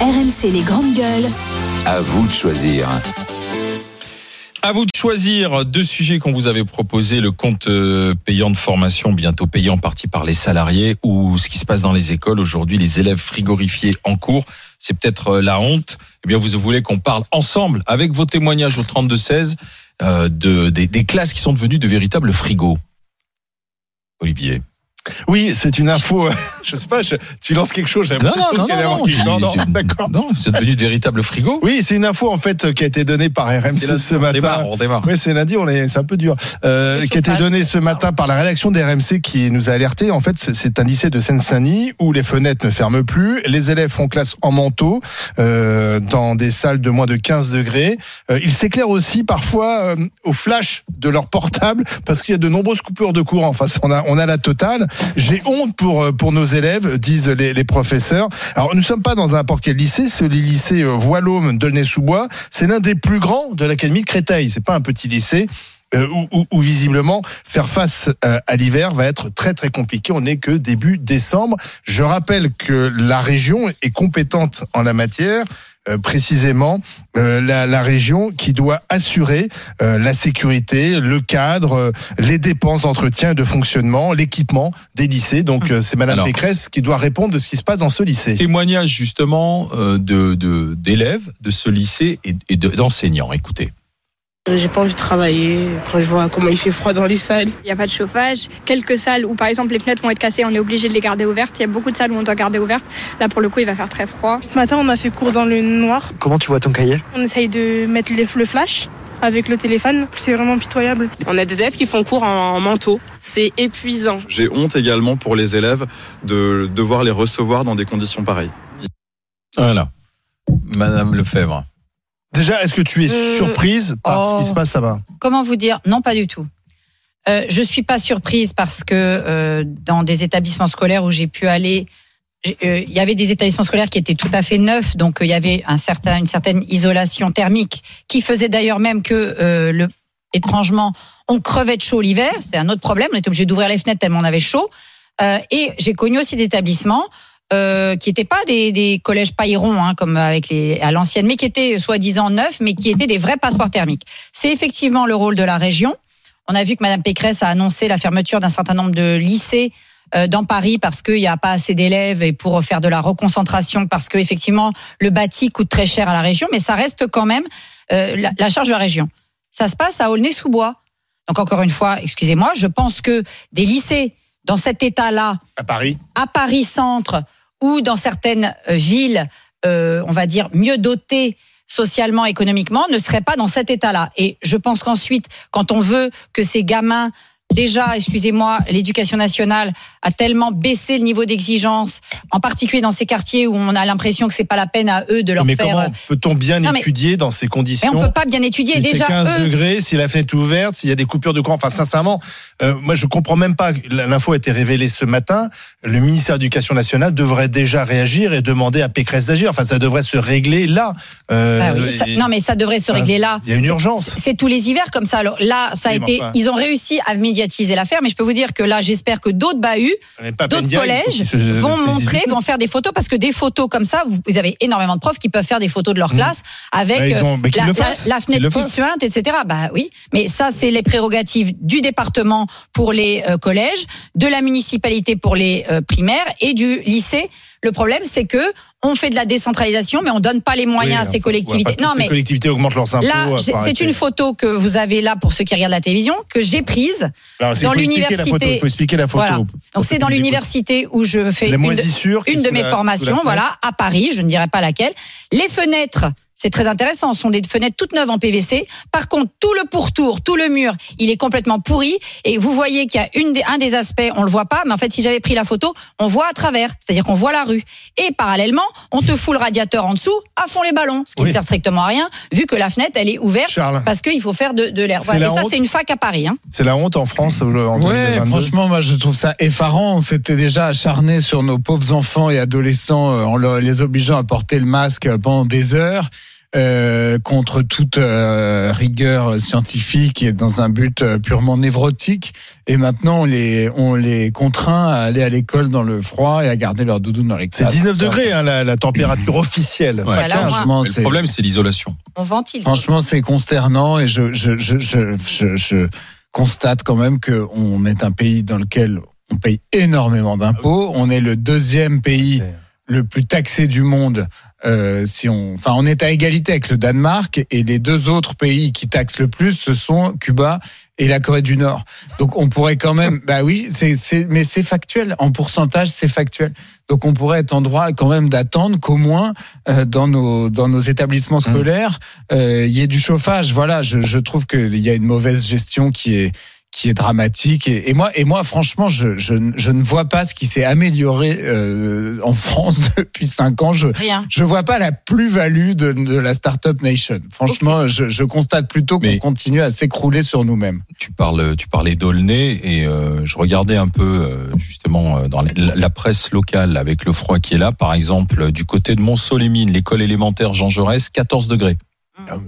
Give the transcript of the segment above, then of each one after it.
RMC les grandes gueules. À vous de choisir. À vous de choisir deux sujets qu'on vous avait proposés, le compte euh, payant de formation bientôt payant en partie par les salariés ou ce qui se passe dans les écoles aujourd'hui, les élèves frigorifiés en cours, c'est peut-être euh, la honte. Eh bien, vous voulez qu'on parle ensemble avec vos témoignages au 32-16 euh, de, des, des classes qui sont devenues de véritables frigos. Olivier. Oui, c'est une info. Je sais pas, je- tu lances quelque chose. j'ai Non, l'impression non, non, non, non, d'accord. Non, c'est devenu de véritables frigos. Oui, c'est une info en fait qui a été donnée par RMC lundi, ce on matin. démarre, on démarre. Oui, c'est lundi, on est, c'est un peu dur. Euh, qui a été donné ce matin par la rédaction des RMC qui nous a alerté. En fait, c'est- c'est un lycée de Seine-Saint-Denis où les fenêtres ne ferment plus. Les élèves font classe en manteau euh, dans des salles de moins de 15 degrés. Euh, ils s'éclairent aussi parfois euh, au flash de leur portable parce qu'il y a de nombreuses coupures de courant. Enfin, on a, on a la totale. J'ai honte pour, euh, pour nos élèves, disent les, les professeurs. Alors, nous ne sommes pas dans n'importe quel lycée. Le lycée euh, Voilôme d'Aulnay-sous-Bois. C'est l'un des plus grands de l'académie de Créteil. C'est pas un petit lycée. euh, où, où- où visiblement faire face euh, à l'hiver va être très très compliqué. On n'est que début décembre. Je rappelle que la région est compétente en la matière. Euh, précisément euh, la, la région qui doit assurer euh, la sécurité, le cadre, euh, les dépenses d'entretien et de fonctionnement, l'équipement des lycées. Donc euh, c'est Madame Alors. Pécresse qui doit répondre de ce qui se passe dans ce lycée. Témoignage justement euh, de de- d'élèves de, ce lycée et, et de- d'enseignants. Écoutez. J'ai pas envie de travailler quand je vois comment il fait froid dans les salles. Il n'y a pas de chauffage. Quelques salles où, par exemple, les fenêtres vont être cassées, on est obligé de les garder ouvertes. Il y a beaucoup de salles où on doit garder ouvertes. Là, pour le coup, il va faire très froid. Ce matin, on a fait cours dans le noir. Comment tu vois ton cahier? On essaye de mettre le le flash avec le téléphone. C'est vraiment pitoyable. On a des élèves qui font cours en manteau. C'est épuisant. J'ai honte également pour les élèves de devoir les recevoir dans des conditions pareilles. Voilà. Madame Lefebvre. Déjà, est-ce que tu es Euh, surprise par ce oh. qui se passe là-bas? Comment vous dire? Non, pas du tout. Euh, je suis pas surprise parce que euh, dans des établissements scolaires où j'ai pu aller, j'ai- euh, il y avait des établissements scolaires qui étaient tout à fait neufs, donc il y avait un certain, une certaine isolation thermique qui faisait d'ailleurs même que le, étrangement, on crevait de chaud l'hiver. C'était un autre problème. On était obligé d'ouvrir les fenêtres tellement on avait chaud. Euh, et j'ai connu aussi des établissements euh, qui n'étaient pas des, des collèges paillerons hein, comme avec les à l'ancienne, mais qui étaient soi-disant neufs, mais qui étaient des vrais passoires thermiques. C'est effectivement le rôle de la région. On a vu que Madame Pécresse a annoncé la fermeture d'un certain nombre de lycées euh, dans Paris parce qu'il n'y a pas assez d'élèves et pour faire de la reconcentration parce que effectivement le bâti coûte très cher à la région, mais ça reste quand même euh, la, la charge de la région. Ça se passe à Aulnay-sous-Bois. Donc encore une fois, excusez-moi, je pense que des lycées dans cet état-là, à Paris à Paris Centre ou dans certaines euh, villes, euh, on va dire mieux dotées socialement, économiquement, ne seraient pas dans cet état-là. Et je pense qu'ensuite, quand on veut que ces gamins Déjà, excusez-moi, l'éducation nationale a tellement baissé le niveau d'exigence, en particulier dans ces quartiers où on a l'impression que c'est pas la peine à eux de leur Mais faire. comment peut-on bien Non, mais- étudier dans ces conditions on peut pas bien étudier. Déjà, fait 15 eux, degrés, si la fenêtre est ouverte, s'il y a des coupures de courant. Enfin, sincèrement, euh, moi, je comprends même pas. L'info a été révélée ce matin. Le ministère de l'Éducation nationale devrait déjà réagir et demander à Pécresse d'agir. Enfin, ça devrait se régler là. Euh, Bah oui, ça- et- non, mais ça devrait se régler là. Il y a une urgence. c'est- tous les hivers comme ça. Alors là, ça a mais été. Ils ont réussi à médiatiser l'affaire, mais je peux vous dire que là, j'espère que d'autres bahuts, d'autres collèges vont montrer, vont faire des photos parce que des photos comme ça, vous, vous avez énormément de profs qui peuvent faire des photos de leur Mhm. classe avec Bah, ont- euh, bah, la, fenêtre qui suinte, etc. Bah oui, mais ça, c'est les prérogatives du département pour les euh, collèges, de la municipalité pour les euh, primaires et du lycée. Le problème, c'est que on fait de la décentralisation, mais on donne pas les moyens Oui, à ces collectivités. ouais, non, ces mais collectivités augmentent leurs impôts. Là, euh, c'est une photo que vous avez là pour ceux qui regardent la télévision, que j'ai prise. Alors, dans l'université- faut expliquer la photo. Voilà. Donc c'est dans l'université où je fais une de, une mes formations, voilà, à Paris, je ne dirais pas laquelle. Les fenêtres, c'est très intéressant, ce sont des fenêtres toutes neuves en PVC. Par contre, tout le pourtour, tout le mur, il est complètement pourri. Et vous voyez qu'il y a une des, un des aspects, on le voit pas, mais en fait, si j'avais pris la photo, on voit à travers, c'est-à-dire qu'on voit la rue. Et parallèlement, on te fout le radiateur en dessous, à fond les ballons, ce qui Oui. ne sert strictement à rien, vu que la fenêtre, elle est ouverte. Charles, Parce qu'il faut faire de, de l'air. Voilà. la Et ça, c'est une fac à Paris. Hein. c'est la honte en France en Ouais, 2022. franchement, moi je trouve ça effarant. On s'était déjà acharné sur nos pauvres enfants et adolescents euh, en les obligeant à porter le masque pendant des heures. Euh, contre toute euh, rigueur scientifique et dans un but euh, purement névrotique. Et maintenant, on les, on les contraint à aller à l'école dans le froid et à garder leur doudoune dans les C'est classes. 19 degrés hein, la, la température officielle. Ouais. Pas Voilà, 15. on Franchement, le problème, c'est l'isolation. On ventile. Franchement, c'est consternant et je, je, je, je, je, je constate quand même qu'on est un pays dans lequel on paye énormément d'impôts. On est le deuxième pays le plus taxé du monde. Euh, si on, enfin, on est à égalité avec le Danemark et les deux autres pays qui taxent le plus, ce sont Cuba et la Corée du Nord. Donc on pourrait quand même, bah oui, c'est, mais c'est factuel. En pourcentage, c'est factuel. Donc on pourrait être en droit quand même d'attendre qu'au moins euh, dans nos dans nos établissements scolaires, euh, il y ait du chauffage. Voilà, je, je trouve qu'il y a une mauvaise gestion qui est qui est dramatique et, et moi et moi franchement je, je, je ne vois pas ce qui s'est amélioré euh, en France depuis cinq ans je Rien. je vois pas la plus-value de, de la startup nation franchement je, je constate plutôt qu'on continue à s'écrouler sur nous-mêmes Tu parles, tu parlais d'Aulnay et euh, je regardais un peu euh, justement dans la, la presse locale avec le froid qui est là. Par exemple, du côté de Mont-Solémine, l'école élémentaire Jean Jaurès, 14 degrés.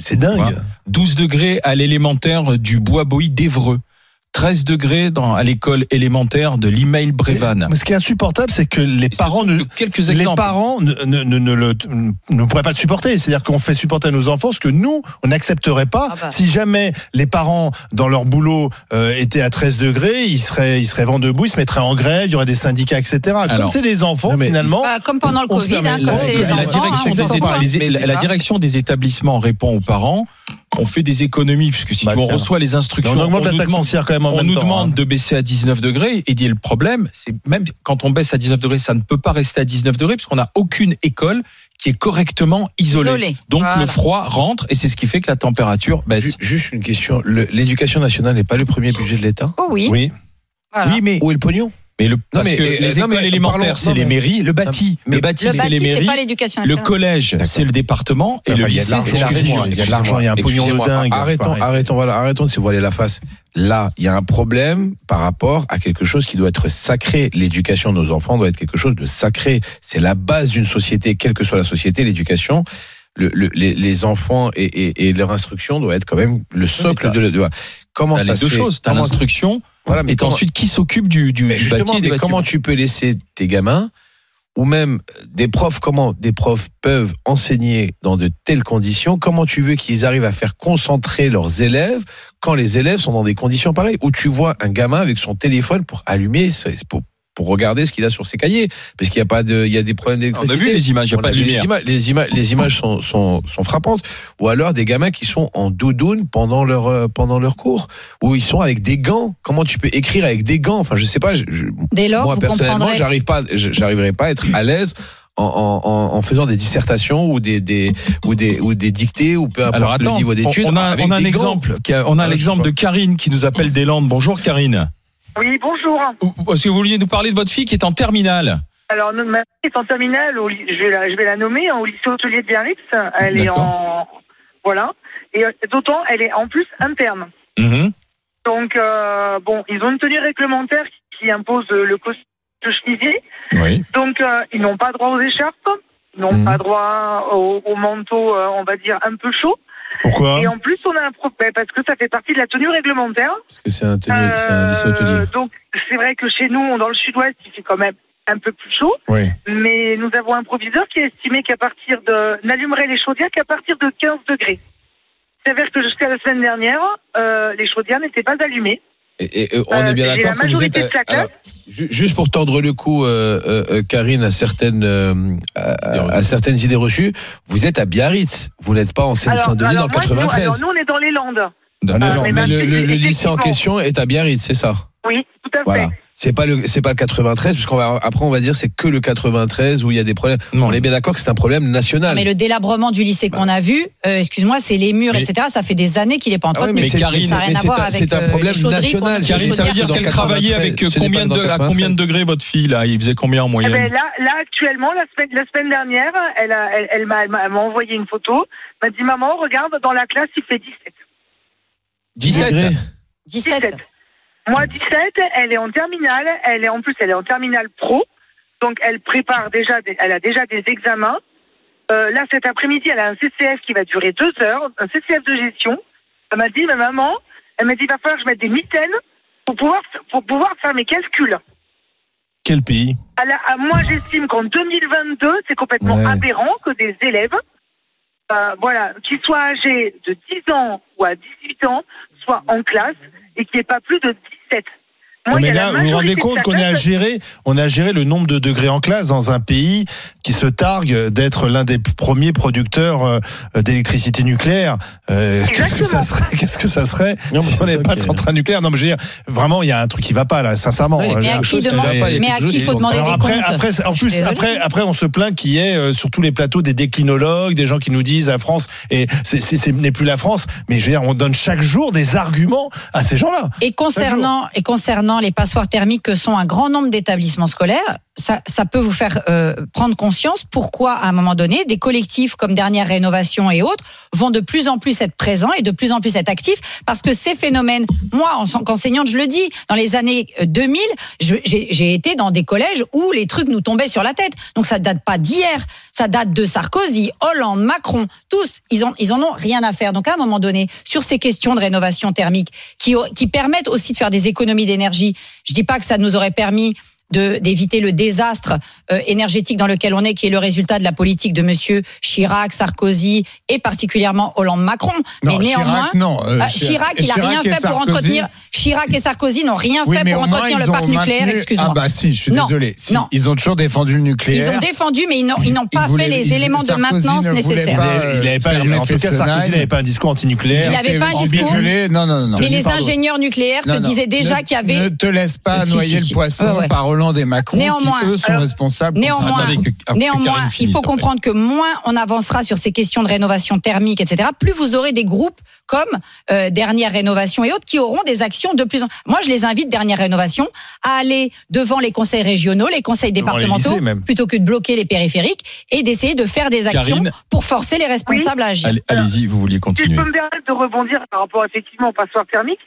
C'est dingue. Ouais. 12 degrés à l'élémentaire du Bois-Bois d'Evreux. 13 degrés dans, à l'école élémentaire de l'email Brévan. Mais ce qui est insupportable, c'est que les Et parents ne, que quelques les parents ne, ne, ne, ne le- ne pourraient pas le supporter. C'est-à-dire qu'on fait supporter à nos enfants ce que nous, on n'accepterait pas. Ah bah. Si jamais les parents, dans leur boulot, euh, étaient à 13 degrés, ils seraient, ils seraient vent debout, ils se mettraient en grève, il y aurait des syndicats, etc. Comme Alors. c'est les enfants, mais- finalement. Bah, comme pendant le Covid, hein, la- comme c'est les la, enfants. direction hein, des, on la- direction établissements répond aux parents. On fait des économies puisque si Bah, on reçoit les instructions, on augmente la taxe demande- foncière quand même en on même nous temps. demande hein. de baisser à 19 degrés et dit le problème, c'est même quand on baisse à 19 degrés, ça ne peut pas rester à 19 degrés puisqu'on n'a aucune école qui est correctement isolée. Donc Voilà. le froid rentre et c'est ce qui fait que la température baisse. Ju- Juste une question. L'éducation nationale n'est pas le premier budget de l'État? Oh oui. Oui. Voilà. Oui, mais, Où est le pognon? Mais le, parce mais, que euh, les non, écoles mais élémentaires, c'est non, les mairies, le bâti, mais le bâti, Le c'est les bâti, c'est mairies, pas l'éducation le collège, c'est le département et Enfin, le il y a de lycée, l'argent, c'est la région. Il y a de l'argent, il y a un pognon de dingue. Arrêtons, Pareil. arrêtons, voilà, arrêtons de se voiler la face. Là, il y a un problème par rapport à quelque chose qui doit être sacré. L'éducation de nos enfants doit être quelque chose de sacré. C'est la base d'une société, quelle que soit la société, l'éducation. Le, le- les, les enfants et, et, et leur instruction doit être quand même le socle t'as- de, de comment ça les se deux fait choses, t'as Comment- l'instruction voilà, mais et comment- ensuite qui s'occupe du, du, mais du bâti des comment tu peux laisser tes gamins ou même des profs, comment des profs peuvent enseigner dans de telles conditions? Comment tu veux qu'ils arrivent à faire concentrer leurs élèves quand les élèves sont dans des conditions pareilles? Où tu vois un gamin avec son téléphone pour allumer, pour, pour regarder ce qu'il a sur ses cahiers, parce qu'il y a pas de, il y a des problèmes On a d'électricité. vu les images, il n'y a pas de lumière. Les images, les images, les images sont, sont, sont frappantes. Ou alors des gamins qui sont en doudoune pendant leur, euh, pendant leur cours. Ou ils sont avec des gants. Comment tu peux écrire avec des gants? Enfin, je sais pas. je- je- Dès lors, moi, vous personnellement, j'arrive pas, je- j'arriverai pas à être à l'aise. En, en, en- en faisant des dissertations ou des, des ou des ou des dictées ou peu importe Alors attends, le niveau on, d'études on a, avec on a un exemple, a- on a Ah, l'exemple de Karine qui nous appelle des Landes. Bonjour Karine. Oui, bonjour. Est-ce que vous vouliez nous parler de votre fille qui est en terminale Alors, ma fille est en terminale, au je, vais la, je vais la nommer, hein, au lycée hôtelier de Biarritz. Elle est en. Voilà. Et euh, d'autant, elle est en plus interne. Mhm. Donc, euh, bon, ils ont une tenue réglementaire qui, impose le costume de chemisier. Oui. Donc, euh, ils n'ont pas droit aux écharpes. Ils n'ont Mhm. pas droit au, au manteau, euh, on va dire, un peu chaud. Pourquoi Et en plus, on a un problème parce que ça fait partie de la tenue réglementaire. Parce que c'est un, tenue- c'est un lycée Euh, hôtelier. donc, c'est vrai que chez nous, dans le sud-ouest, il fait quand même un peu plus chaud. Oui. Mais nous avons un proviseur qui a estimé qu'à partir de. n'allumerait les chaudières qu'à partir de 15 degrés. C'est-à-dire que jusqu'à la semaine dernière, euh, les chaudières n'étaient pas allumées. Et, et, euh, on Euh, est bien d'accord que vous êtes. alors, ju- juste pour tordre le cou, euh, euh, euh, Karine, à certaines, euh, à, à- certaines idées reçues, vous êtes à Biarritz. Vous n'êtes pas en Seine-Saint-Denis dans le moi, nous, 93. alors, nous, on est dans les Landes. Non, Ah, non, mais mais ma le, le- le lycée en question est à Biarritz, c'est ça? Oui, tout à fait. Voilà. C'est pas le c'est pas le 93 puisqu'on va après on va dire c'est que le 93 où il y a des problèmes. Non. On est bien d'accord que c'est un problème national. Mais le délabrement du lycée qu'on a vu, euh, excuse-moi, c'est les murs, Mais- etc. Ça fait des années qu'il n'est pas Ah ouais, entretenu. mais c'est- Karine, ça n'a rien à voir avec c'est un euh, problème national. Karine, ça veut dire qu'elle 93, travaillait avec euh, combien de, à 93. combien de degrés votre fille là? Il faisait combien en Eh moyenne? ben, là, là, actuellement, la semaine, la semaine dernière, elle, a, elle, elle m'a envoyé une photo. Elle m'a dit Maman, regarde, dans la classe, il fait 17. 17 Degrés. 17. Moi, 17, elle est en terminale. Elle est en plus, elle est en terminale pro. Donc, elle prépare déjà, des- elle a déjà des examens. Euh, là, cet après-midi, elle a un CCF qui va durer deux heures, un CCF de gestion. Elle m'a dit, ma maman, elle m'a dit, il va falloir que je mette des mitaines pour pouvoir, pour pouvoir faire mes calculs. Quel pays? Moi, j'estime qu'en 2022, c'est complètement Ouais. aberrant que des élèves, euh, voilà, qui soient âgés de 10 ans ou à 18 ans, soient en classe et qu'il n'y ait pas plus de 17. Moi, Non, mais a là, vous vous rendez compte qu'on est à classe- gérer, on a géré le nombre de degrés en classe dans un pays qui se targue d'être l'un des premiers producteurs euh, d'électricité nucléaire. Euh, Qu'est-ce que ça serait Qu'est-ce que ça serait Non, si on n'avait pas de centrale nucléaire? Non, mais je veux dire, vraiment, il y a un truc qui va pas là, sincèrement. Mais à là, qui, chose demande- a mais à qui faut demander des après, comptes après, en plus, après, après, on se plaint qu'il y ait euh, sur tous les plateaux des déclinologues, des gens qui nous disent la France et c'est, c'est, c'est- n'est plus la France. Mais je veux dire, on donne chaque jour des arguments à ces gens-là. Et concernant, et concernant les passoires thermiques que sont un grand nombre d'établissements scolaires, ça, peut vous faire euh, prendre conscience pourquoi, à un moment donné, des collectifs comme Dernière Rénovation et autres vont de plus en plus être présents et de plus en plus être actifs, parce que ces phénomènes, moi, en tant qu'enseignante, je le dis, dans les années euh, 2000, je- j'ai été dans des collèges où les trucs nous tombaient sur la tête. Donc ça date pas d'hier, ça date de Sarkozy, Hollande, Macron, tous, ils, ont, en ont rien à faire. Donc à un moment donné, sur ces questions de rénovation thermique, qui permettent aussi de faire des économies d'énergie, je dis pas que ça nous aurait permis de d'éviter le désastre euh, énergétique dans lequel on est, qui est le résultat de la politique de Monsieur Chirac, Sarkozy et particulièrement Hollande-Macron. Mais Non, Chirac, néanmoins, non, euh, ah, Chirac, il a Chirac rien et fait pour Sarkozy- entretenir. Chirac et Sarkozy n'ont rien Oui, fait mais pour moins, entretenir le parc nucléaire. maintenu- Excuse-moi. Ah bah si, je suis Non, désolé. Si, non. Ils ont toujours défendu le nucléaire. Ils ont défendu, mais ils n'ont ils n'ont Ils pas voulaient- fait les ils- éléments de maintenance nécessaires. pas, il avait, il avait pas, en tout cas. Sarkozy n'avait pas un discours antinucléaire. Il avait pas un discours. Non, non, non. Mais les ingénieurs nucléaires te disaient déjà qu'il y avait. Ne te laisse pas Si, noyer le poisson par Hollande et Macron, Néanmoins, qui eux sont alors, responsables. Néanmoins, il faut après. comprendre que moins on avancera sur ces questions de rénovation thermique, etc., plus vous aurez des groupes comme euh, Dernière Rénovation et autres qui auront des actions de plus en Moi, je les invite, Dernière Rénovation, à aller devant les conseils régionaux, les conseils les départementaux, plutôt que de bloquer les périphériques et d'essayer de faire des actions Karine. pour forcer les responsables à agir. Allez- Allez-y, vous vouliez Si je continuer. peux me permettre de rebondir par rapport effectivement aux passoires thermiques,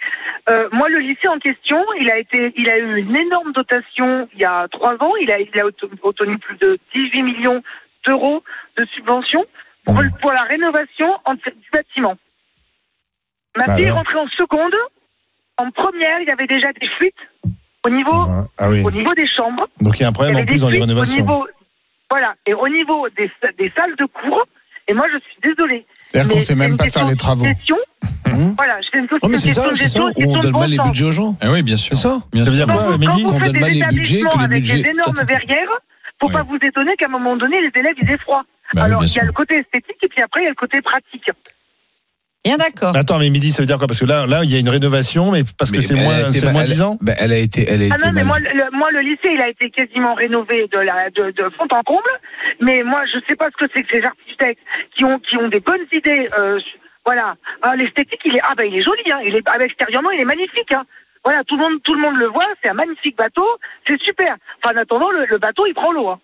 euh, moi le lycée en question, il a été, il a eu une énorme dotation il y a trois ans. Il a, il a auto- obtenu plus de 18 millions d'euros de subventions pour, pour la rénovation en- du bâtiment. Ma Bah fille est rentrée en seconde. En première, il y avait déjà des fuites au niveau, Ah oui. au niveau des chambres. Donc il y a un problème en plus dans les au rénovations. niveau, voilà, et au niveau des, des salles de cours. Et moi, je suis désolée. C'est-à-dire qu'on Mais sait même pas faire les travaux. Mmh. Voilà, je fais une Oh, mais c'est question ça, c'est ça, on donne mal les budgets aux gens. Eh oui, bien sûr. C'est ça Bien Ça veut dire quoi, Mehdi On donne mal les budgets, que les avec budgets- des énormes verrières, faut pas vous étonner qu'à un moment donné, les élèves, ils aient froid. Bah Alors, il y a le côté esthétique et puis après, il y a le côté pratique. Bien d'accord. Attends, mais midi, ça veut dire quoi? Parce que là, là, il y a une rénovation, mais parce que c'est moins, été moins elle- 10 ans. bah, elle a été, elle a Ah été non, mais moi le, moi, le lycée, il a été quasiment rénové de, la, de, de fond en comble. Mais moi, je sais pas ce que c'est que ces architectes qui ont, qui ont des bonnes idées. euh, voilà. Ah, L'esthétique, il est, ah ben, il est joli. Hein. Il est, ah, ben, extérieurement, il est magnifique. Hein. Voilà, tout le monde, tout le monde le voit. C'est un magnifique bateau. C'est super. Enfin, en attendant, le, le bateau, il prend l'eau. Hein.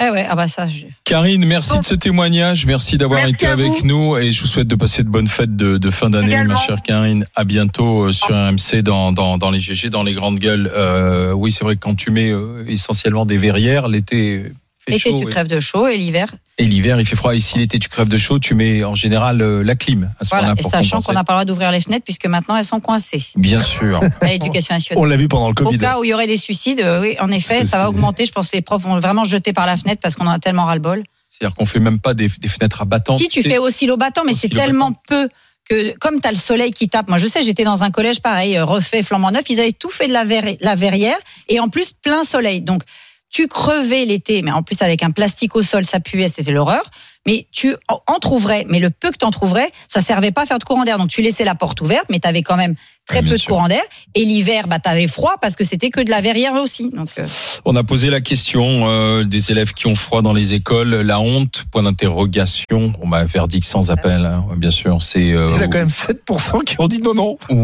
Eh ouais, ah bah ça. je- Karine, merci de ce témoignage. Merci d'avoir été avec vous. nous et je vous souhaite de passer de bonnes fêtes de, de fin d'année, ma chère Karine. À bientôt euh, sur RMC dans, dans, dans les GG, dans les grandes gueules. Euh, oui, c'est vrai que quand tu mets euh, essentiellement des verrières, l'été fait L'été, tu et- crèves de chaud et l'hiver. et l'hiver il fait froid. Et si l'été tu crèves de chaud, tu mets en général euh, la clim à ce Voilà. Et sachant compenser. qu'on n'a pas le droit d'ouvrir les fenêtres puisque maintenant elles sont coincées Bien sûr. à l'éducation nationale. On l'a vu pendant le Au Covid. cas où il y aurait des suicides, euh, oui, en effet, ça va augmenter. Je pense que les profs vont vraiment jeter par la fenêtre parce qu'on en a tellement ras-le-bol. C'est-à-dire qu'on fait même pas des, des fenêtres à battant. Si tu fais aussi l'eau battant, mais c'est tellement peu que comme tu as le soleil qui tape, moi je sais, j'étais dans un collège pareil, euh, refait, flambant neuf, ils avaient tout fait de la, la verrière et en plus plein soleil. Donc tu crevais l'été, mais en plus avec un plastique au sol, ça puait, c'était l'horreur. Mais tu en en trouverais, mais le peu que tu en trouverais, ça servait pas à faire de courant d'air. Donc tu laissais la porte ouverte, mais tu avais quand même très bien peu de courant d'air. Et l'hiver, bah, tu avais froid parce que c'était que de la verrière aussi. Donc, euh, On a posé la question euh, des élèves qui ont froid dans les écoles, la honte, point d'interrogation. On m'a verdict sans appel, hein, bien sûr. C'est euh, Il y en a quand même 7% qui ont dit non, non. oui.